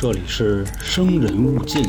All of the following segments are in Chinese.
这里是生人勿近。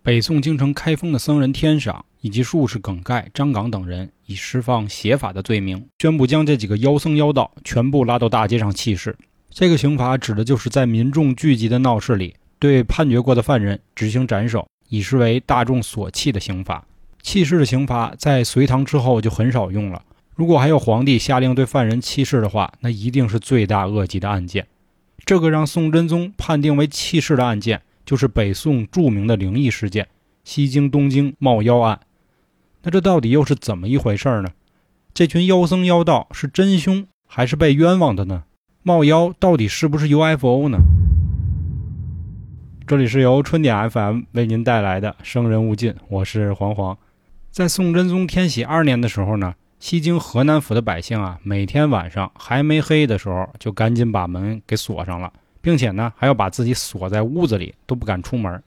北宋京城开封的僧人天赏以及术士耿盖、张岗等人，以释放邪法的罪名，宣布将这几个妖僧妖道全部拉到大街上弃市。这个刑罚指的就是在民众聚集的闹市里，对判决过的犯人执行斩首，以示为大众所弃的刑罚。弃市的刑罚在隋唐之后就很少用了。如果还有皇帝下令对犯人弃市的话，那一定是罪大恶极的案件。这个让宋真宗判定为弃市的案件，就是北宋著名的灵异事件——西京东京冒妖案。那这到底又是怎么一回事呢？这群妖僧妖道是真凶还是被冤枉的呢？冒妖到底是不是 UFO 呢？这里是由春点 FM 为您带来的《生人勿近》，我是黄黄。在宋真宗天禧二年的时候呢，西京河南府的百姓啊，每天晚上还没黑的时候，就赶紧把门给锁上了，并且呢，还要把自己锁在屋子里，都不敢出门。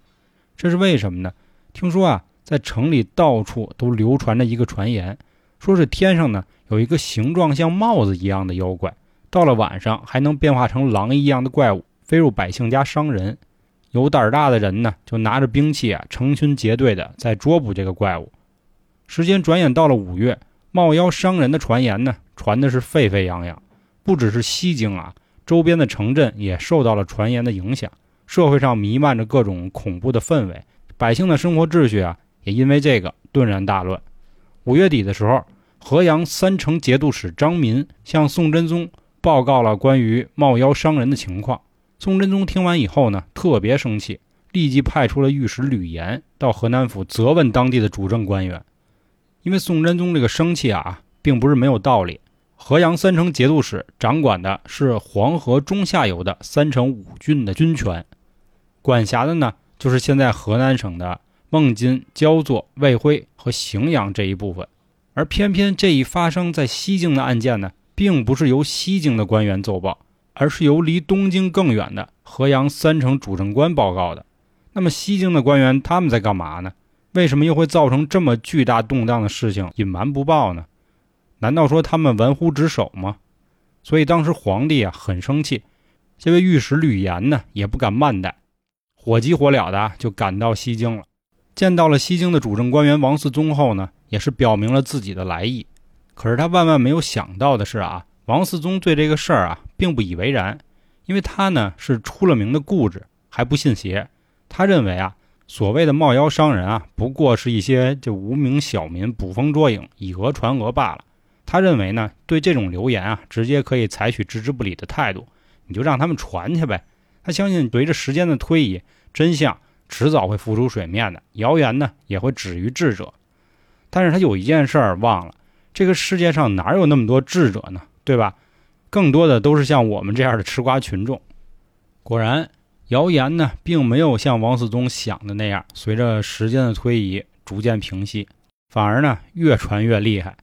这是为什么呢？听说啊，在城里到处都流传着一个传言，说是天上呢有一个形状像帽子一样的妖怪，到了晚上还能变化成狼一样的怪物，飞入百姓家伤人。有胆大的人呢，就拿着兵器啊，成群结队的在捉捕这个怪物。时间转眼到了五月，冒妖伤人的传言呢，传的是沸沸扬扬。不只是西京啊，周边的城镇也受到了传言的影响，社会上弥漫着各种恐怖的氛围，百姓的生活秩序啊，也因为这个顿然大乱。五月底的时候，河阳三城节度使张民向宋真宗报告了关于冒妖伤人的情况。宋真宗听完以后呢，特别生气，立即派出了御史吕岩到河南府责问当地的主政官员。因为宋真宗这个生气啊，并不是没有道理。河阳三城节度使掌管的是黄河中下游的三城五郡的军权，管辖的呢就是现在河南省的孟津、焦作、卫辉和荥阳这一部分。而偏偏这一发生在西京的案件呢，并不是由西京的官员奏报，而是由离东京更远的河阳三城主政官报告的。那么西京的官员他们在干嘛呢？为什么又会造成这么巨大动荡的事情隐瞒不报呢？难道说他们玩忽职守吗？所以当时皇帝啊很生气，这位御史吕岩呢也不敢慢待，火急火燎的就赶到西京了。见到了西京的主政官员王嗣宗后呢，也是表明了自己的来意。可是他万万没有想到的是啊，王嗣宗对这个事儿啊并不以为然，因为他呢是出了名的固执，还不信邪。他认为啊。所谓的冒妖伤人啊，不过是一些这无名小民捕风捉影、以讹传讹罢了。他认为呢，对这种流言啊，直接可以采取置之不理的态度，你就让他们传去呗。他相信，随着时间的推移，真相迟早会浮出水面的，谣言呢也会止于智者。但是他有一件事儿忘了，这个世界上哪有那么多智者呢？对吧？更多的都是像我们这样的吃瓜群众。果然。谣言呢，并没有像王思宗想的那样，随着时间的推移逐渐平息，反而呢越传越厉害。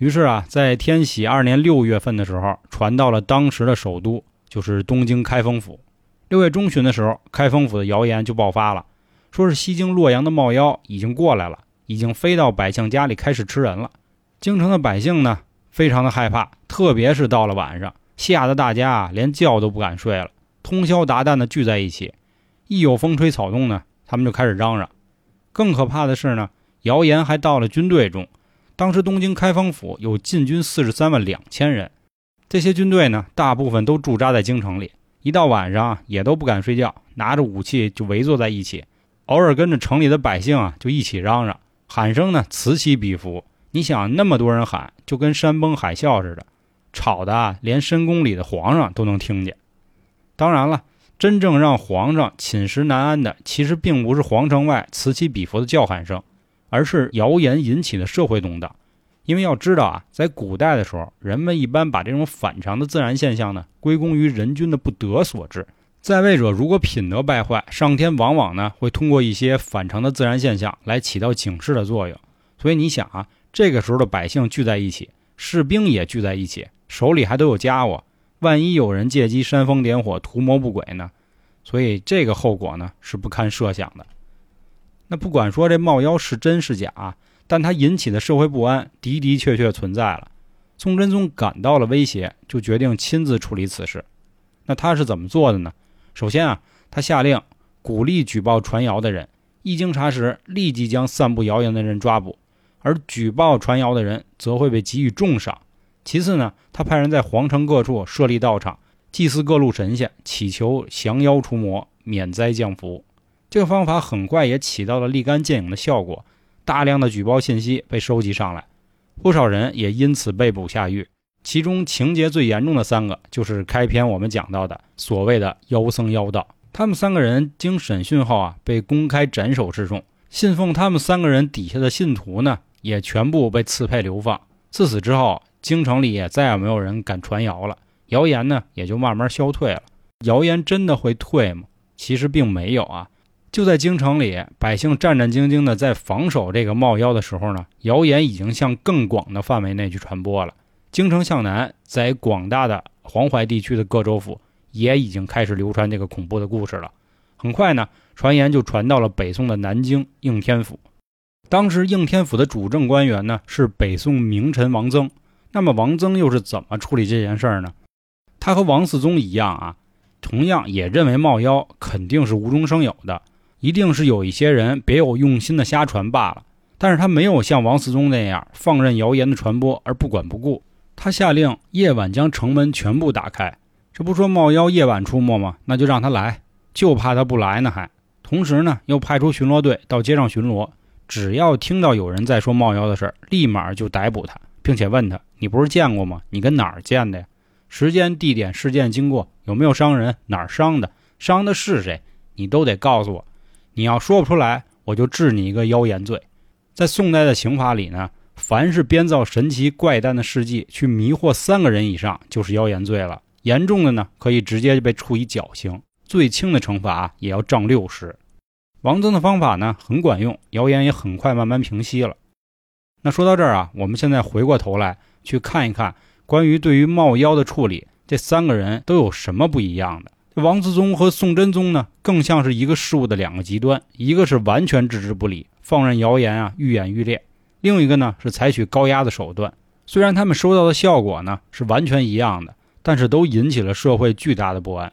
于是啊，在天禧二年六月份的时候，传到了当时的首都，就是东京开封府。六月中旬的时候，开封府的谣言就爆发了，说是西京洛阳的冒妖已经过来了，已经飞到百姓家里开始吃人了。京城的百姓呢，非常的害怕，特别是到了晚上，吓得大家啊连觉都不敢睡了。通宵达旦的聚在一起，一有风吹草动呢，他们就开始嚷嚷。更可怕的是呢，谣言还到了军队中。当时东京开封府有禁军四十三万两千人，这些军队呢，大部分都驻扎在京城里，一到晚上也都不敢睡觉，拿着武器就围坐在一起，偶尔跟着城里的百姓啊就一起嚷嚷，喊声呢此起彼伏。你想那么多人喊，就跟山崩海啸似的，吵的啊，连深宫里的皇上都能听见。当然了，真正让皇上寝食难安的，其实并不是皇城外此起彼伏的叫喊声，而是谣言引起的社会动荡。因为要知道啊，在古代的时候，人们一般把这种反常的自然现象呢，归功于人君的不德所致。在位者如果品德败坏，上天往往呢会通过一些反常的自然现象来起到警示的作用。所以你想啊，这个时候的百姓聚在一起，士兵也聚在一起，手里还都有家伙。万一有人借机煽风点火、图谋不轨呢？所以这个后果呢是不堪设想的。那不管说这冒妖是真是假，但它引起的社会不安的的确确存在了。宋真宗感到了威胁，就决定亲自处理此事。那他是怎么做的呢？首先啊，他下令鼓励举报传谣的人，一经查实，立即将散布谣言的人抓捕，而举报传谣的人则会被给予重赏。其次呢，他派人在皇城各处设立道场，祭祀各路神仙，祈求降妖除魔、免灾降福。这个方法很快也起到了立竿见影的效果，大量的举报信息被收集上来。不少人也因此被捕下狱，其中情节最严重的三个，就是开篇我们讲到的所谓的妖僧妖道。他们三个人经审讯后啊，被公开斩首示众。信奉他们三个人底下的信徒呢，也全部被刺配流放。自此之后，京城里也再也没有人敢传谣了，谣言呢也就慢慢消退了。谣言真的会退吗？其实并没有啊。就在京城里，百姓战战兢兢地在防守这个冒妖的时候呢，谣言已经向更广的范围内去传播了。京城向南，在广大的黄淮地区的各州府，也已经开始流传这个恐怖的故事了。很快呢，传言就传到了北宋的南京应天府。当时应天府的主政官员呢是北宋名臣王曾。那么王曾又是怎么处理这件事儿呢？他和王思宗一样啊，同样也认为冒妖肯定是无中生有的。一定是有一些人别有用心的瞎传罢了，但是他没有像王思宗那样放任谣言的传播而不管不顾。他下令夜晚将城门全部打开，这不说冒妖夜晚出没吗？那就让他来，就怕他不来呢。还同时呢，又派出巡逻队到街上巡逻，只要听到有人在说冒妖的事儿，立马就逮捕他，并且问他：“你不是见过吗？你跟哪儿见的呀？时间、地点、事件经过，有没有伤人？哪儿伤的？伤的是谁？你都得告诉我。”你要说不出来，我就治你一个妖言罪。在宋代的刑法里呢，凡是编造神奇怪诞的事迹去迷惑三个人以上，就是妖言罪了。严重的呢，可以直接被处以绞刑；最轻的惩罚也要杖六十。王曾的方法呢，很管用，谣言也很快慢慢平息了。那说到这儿啊，我们现在回过头来去看一看，关于对于冒妖的处理，这三个人都有什么不一样的？王思宗和宋真宗呢，更像是一个事物的两个极端，一个是完全置之不理，放任谣言啊愈演愈烈；另一个呢是采取高压的手段。虽然他们收到的效果呢是完全一样的，但是都引起了社会巨大的不安。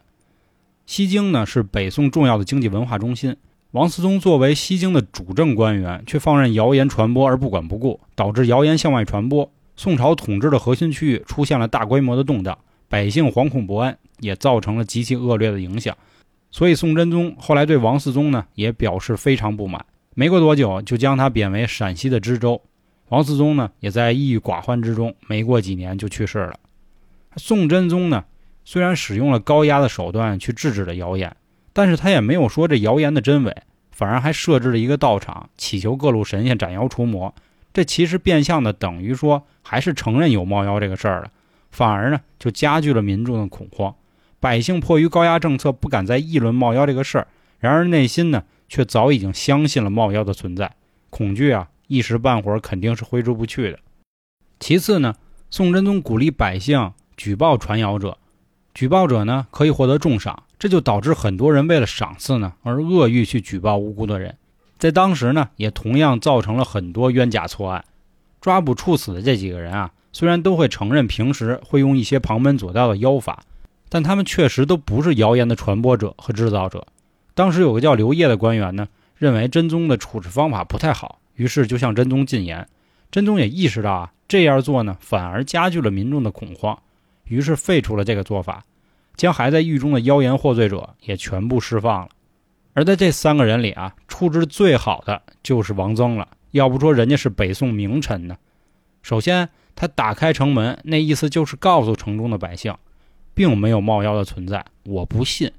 西京呢是北宋重要的经济文化中心，王思宗作为西京的主政官员，却放任谣言传播而不管不顾，导致谣言向外传播，宋朝统治的核心区域出现了大规模的动荡，百姓惶恐不安。也造成了极其恶劣的影响，所以宋真宗后来对王思宗呢也表示非常不满。没过多久，就将他贬为陕西的知州。王思宗呢也在抑郁寡欢之中，没过几年就去世了。宋真宗呢虽然使用了高压的手段去制止了谣言，但是他也没有说这谣言的真伪，反而还设置了一个道场，祈求各路神仙斩妖除魔。这其实变相的等于说还是承认有冒妖这个事儿了，反而呢就加剧了民众的恐慌。百姓迫于高压政策，不敢再议论冒妖这个事儿。然而内心呢，却早已经相信了冒妖的存在。恐惧啊，一时半会儿肯定是挥之不去的。其次呢，宋真宗鼓励百姓举报传谣者，举报者呢可以获得重赏，这就导致很多人为了赏赐呢而恶意去举报无辜的人。在当时呢，也同样造成了很多冤假错案。抓捕处死的这几个人啊，虽然都会承认平时会用一些旁门左道的妖法。但他们确实都不是谣言的传播者和制造者。当时有个叫刘烨的官员呢，认为真宗的处置方法不太好，于是就向真宗进言。真宗也意识到啊，这样做呢反而加剧了民众的恐慌，于是废除了这个做法，将还在狱中的妖言获罪者也全部释放了。而在这三个人里啊，处置最好的就是王曾了。要不说人家是北宋名臣呢。首先，他打开城门，那意思就是告诉城中的百姓。并没有冒妖的存在，我不信。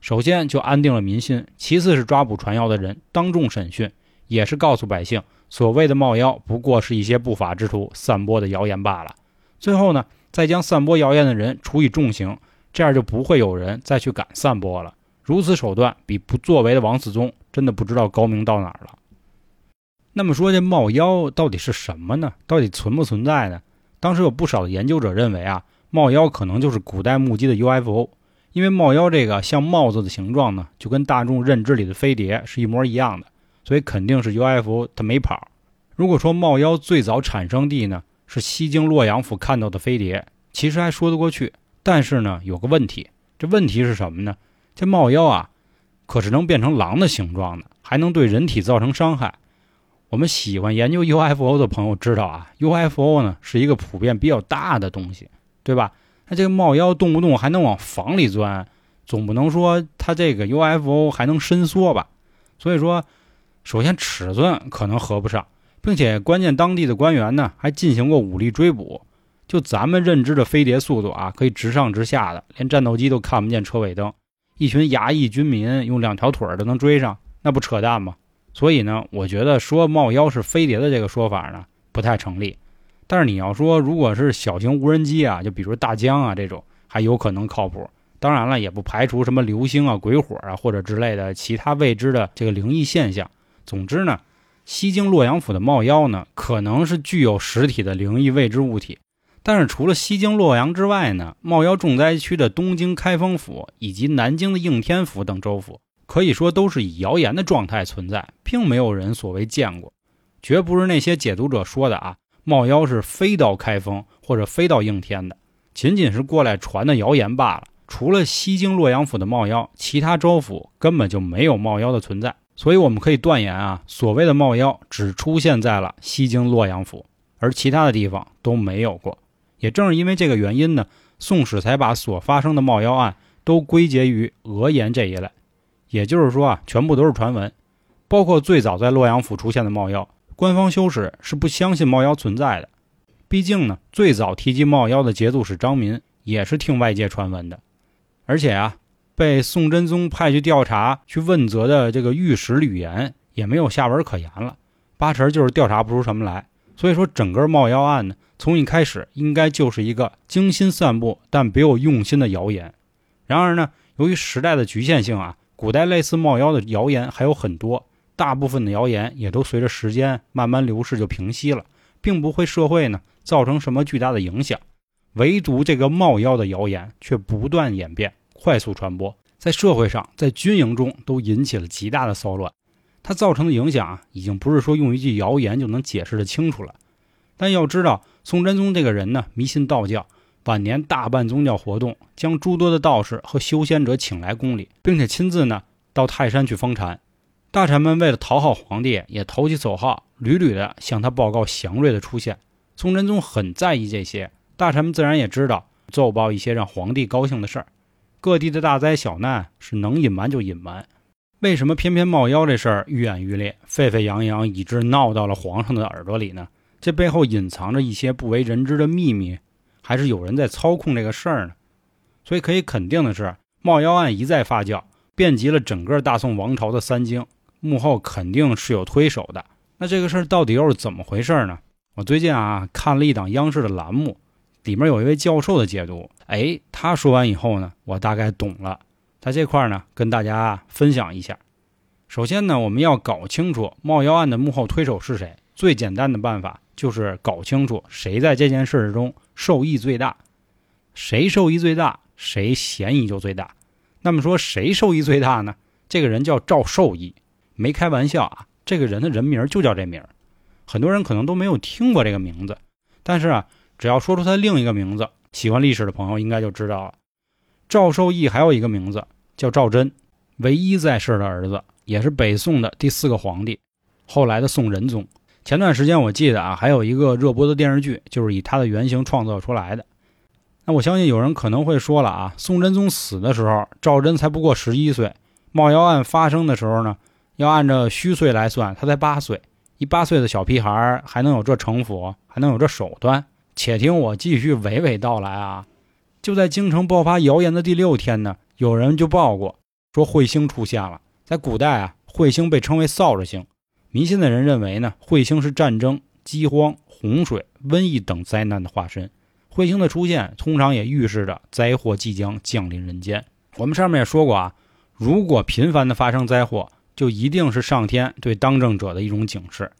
首先就安定了民心，其次是抓捕传谣的人，当众审讯，也是告诉百姓，所谓的冒妖不过是一些不法之徒散播的谣言罢了。最后呢，再将散播谣言的人处以重刑，这样就不会有人再去敢散播了。如此手段，比不作为的王思宗真的不知道高明到哪儿了。那么说这冒妖到底是什么呢？到底存不存在呢？当时有不少的研究者认为啊。冒妖可能就是古代目击的 UFO，因为冒妖这个像帽子的形状呢，就跟大众认知里的飞碟是一模一样的，所以肯定是 UFO 它没跑。如果说冒妖最早产生地呢是西京洛阳府看到的飞碟，其实还说得过去。但是呢，有个问题，这问题是什么呢？这帽妖啊，可是能变成狼的形状的，还能对人体造成伤害。我们喜欢研究 UFO 的朋友知道啊，UFO 呢是一个普遍比较大的东西，对吧？那这个帽妖动不动还能往房里钻，总不能说它这个 UFO 还能伸缩吧？所以说，首先尺寸可能合不上，并且关键当地的官员呢还进行过武力追捕。就咱们认知的飞碟速度啊，可以直上直下的，连战斗机都看不见车尾灯，一群衙役军民用两条腿都能追上，那不扯淡吗？所以呢，我觉得说冒妖是飞碟的这个说法呢不太成立。但是你要说如果是小型无人机啊，就比如大疆啊这种，还有可能靠谱。当然了，也不排除什么流星啊、鬼火啊或者之类的其他未知的这个灵异现象。总之呢，西京洛阳府的冒妖呢，可能是具有实体的灵异未知物体。但是除了西京洛阳之外呢，冒妖重灾区的东京开封府以及南京的应天府等州府。可以说都是以谣言的状态存在，并没有人所谓见过，绝不是那些解读者说的啊。冒妖是飞到开封或者飞到应天的，仅仅是过来传的谣言罢了。除了西京洛阳府的冒妖，其他州府根本就没有冒妖的存在。所以我们可以断言啊，所谓的冒妖只出现在了西京洛阳府，而其他的地方都没有过。也正是因为这个原因呢，宋史才把所发生的冒妖案都归结于讹言这一类。也就是说啊，全部都是传闻，包括最早在洛阳府出现的冒妖，官方修史是不相信冒妖存在的。毕竟呢，最早提及冒妖的节度使张民也是听外界传闻的。而且啊，被宋真宗派去调查、去问责的这个御史吕岩也没有下文可言了，八成就是调查不出什么来。所以说，整个冒妖案呢，从一开始应该就是一个精心散布但别有用心的谣言。然而呢，由于时代的局限性啊。古代类似冒妖的谣言还有很多，大部分的谣言也都随着时间慢慢流逝就平息了，并不会社会呢造成什么巨大的影响。唯独这个冒妖的谣言却不断演变，快速传播，在社会上、在军营中都引起了极大的骚乱。它造成的影响啊，已经不是说用一句谣言就能解释的清楚了。但要知道，宋真宗这个人呢，迷信道教。晚年大办宗教活动，将诸多的道士和修仙者请来宫里，并且亲自呢到泰山去封禅。大臣们为了讨好皇帝，也投其所好，屡屡的向他报告祥瑞的出现。宋真宗很在意这些，大臣们自然也知道奏报一些让皇帝高兴的事儿。各地的大灾小难是能隐瞒就隐瞒，为什么偏偏冒妖这事儿愈演愈烈，沸沸扬扬，以致闹到了皇上的耳朵里呢？这背后隐藏着一些不为人知的秘密。还是有人在操控这个事儿呢，所以可以肯定的是，冒妖案一再发酵，遍及了整个大宋王朝的三京，幕后肯定是有推手的。那这个事儿到底又是怎么回事呢？我最近啊看了一档央视的栏目，里面有一位教授的解读。哎，他说完以后呢，我大概懂了。在这块呢，跟大家分享一下。首先呢，我们要搞清楚冒妖案的幕后推手是谁。最简单的办法就是搞清楚谁在这件事中。受益最大，谁受益最大，谁嫌疑就最大。那么说谁受益最大呢？这个人叫赵受益，没开玩笑啊，这个人的人名就叫这名。很多人可能都没有听过这个名字，但是啊，只要说出他另一个名字，喜欢历史的朋友应该就知道了。赵受益还有一个名字叫赵祯，唯一在世的儿子，也是北宋的第四个皇帝，后来的宋仁宗。前段时间我记得啊，还有一个热播的电视剧，就是以他的原型创造出来的。那我相信有人可能会说了啊，宋真宗死的时候，赵祯才不过十一岁；冒妖案发生的时候呢，要按照虚岁来算，他才八岁。一八岁的小屁孩还能有这城府，还能有这手段？且听我继续娓娓道来啊！就在京城爆发谣言的第六天呢，有人就报过，说彗星出现了。在古代啊，彗星被称为扫帚星。迷信的人认为呢，彗星是战争、饥荒、洪水、瘟疫等灾难的化身。彗星的出现通常也预示着灾祸即将降临人间。我们上面也说过啊，如果频繁的发生灾祸，就一定是上天对当政者的一种警示。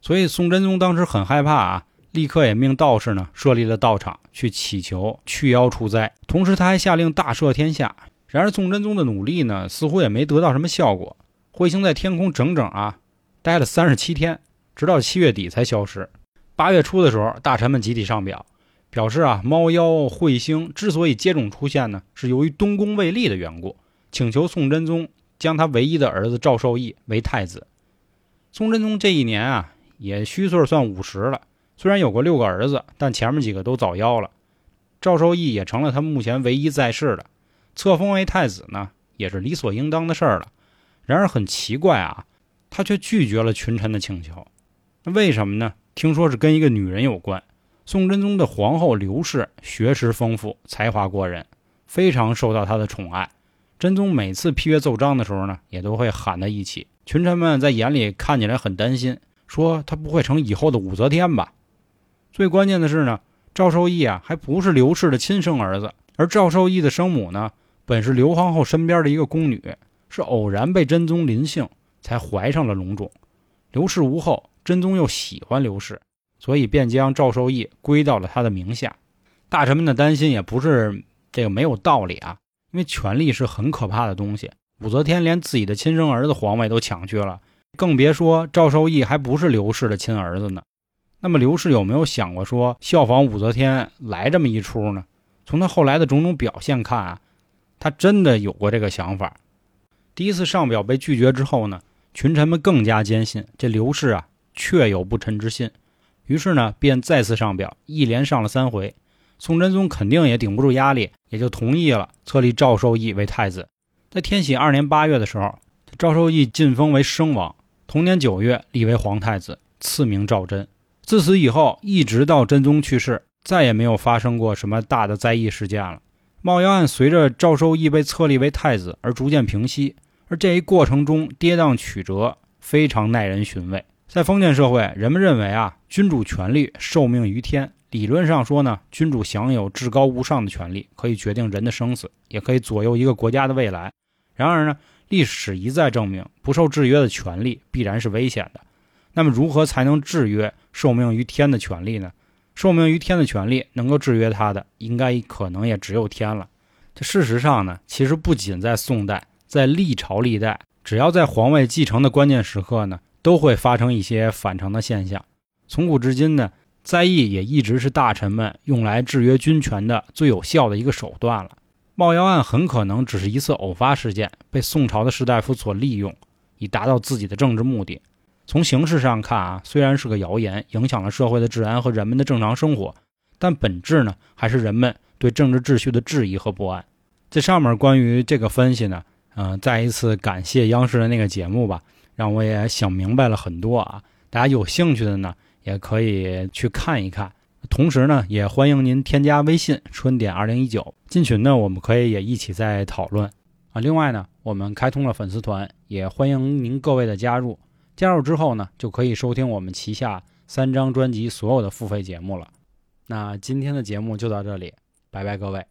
所以宋真宗当时很害怕啊，立刻也命道士呢设立了道场去祈求去妖除灾，同时他还下令大赦天下。然而宋真宗的努力呢，似乎也没得到什么效果。彗星在天空整整啊。待了三十七天，直到七月底才消失。八月初的时候，大臣们集体上表，表示啊，猫妖彗星之所以接踵出现呢，是由于东宫未立的缘故，请求宋真宗将他唯一的儿子赵受益为太子。宋真宗这一年啊，也虚岁算五十了，虽然有过六个儿子，但前面几个都早夭了。赵受益也成了他目前唯一在世的，册封为太子呢，也是理所应当的事儿了。然而很奇怪啊，他却拒绝了群臣的请求。那为什么呢？听说是跟一个女人有关。宋真宗的皇后刘氏学识丰富，才华过人，非常受到他的宠爱。真宗每次批阅奏章的时候呢，也都会喊他一起。群臣们在眼里看起来很担心，说他不会成以后的武则天吧？最关键的是呢。赵受益啊，还不是刘氏的亲生儿子，而赵受益的生母呢，本是刘皇后身边的一个宫女，是偶然被真宗临幸才怀上了龙种。刘氏无后，真宗又喜欢刘氏，所以便将赵受益归到了他的名下。大臣们的担心也不是这个没有道理啊，因为权力是很可怕的东西。武则天连自己的亲生儿子皇位都抢去了，更别说赵受益还不是刘氏的亲儿子呢。那么刘氏有没有想过说效仿武则天来这么一出呢？从他后来的种种表现看啊，他真的有过这个想法。第一次上表被拒绝之后呢，群臣们更加坚信这刘氏啊确有不臣之心，于是呢便再次上表，一连上了三回。宋真宗肯定也顶不住压力，也就同意了册立赵受益为太子。在天禧二年八月的时候，赵受益晋封为生王，同年九月立为皇太子，赐名赵祯。自此以后，一直到真宗去世，再也没有发生过什么大的灾异事件了。冒妖案随着赵受益被册立为太子而逐渐平息，而这一过程中跌宕曲折，非常耐人寻味。在封建社会，人们认为啊，君主权力受命于天，理论上说呢，君主享有至高无上的权力，可以决定人的生死，也可以左右一个国家的未来。然而呢，历史一再证明，不受制约的权力必然是危险的。那么，如何才能制约受命于天的权利呢？受命于天的权利能够制约他的，应该可能也只有天了。这事实上呢，其实不仅在宋代，在历朝历代，只要在皇位继承的关键时刻呢，都会发生一些反常的现象。从古至今呢，灾异也一直是大臣们用来制约军权的最有效的一个手段了。冒妖案很可能只是一次偶发事件，被宋朝的士大夫所利用，以达到自己的政治目的。从形式上看啊，虽然是个谣言，影响了社会的治安和人们的正常生活，但本质呢，还是人们对政治秩序的质疑和不安。这上面关于这个分析呢，嗯，再一次感谢央视的那个节目吧，让我也想明白了很多啊。大家有兴趣的呢，也可以去看一看。同时呢，也欢迎您添加微信“春点二零一九”进群呢，我们可以也一起在讨论啊。另外呢，我们开通了粉丝团，也欢迎您各位的加入。加入之后呢，就可以收听我们旗下三张专辑所有的付费节目了。那今天的节目就到这里，拜拜各位。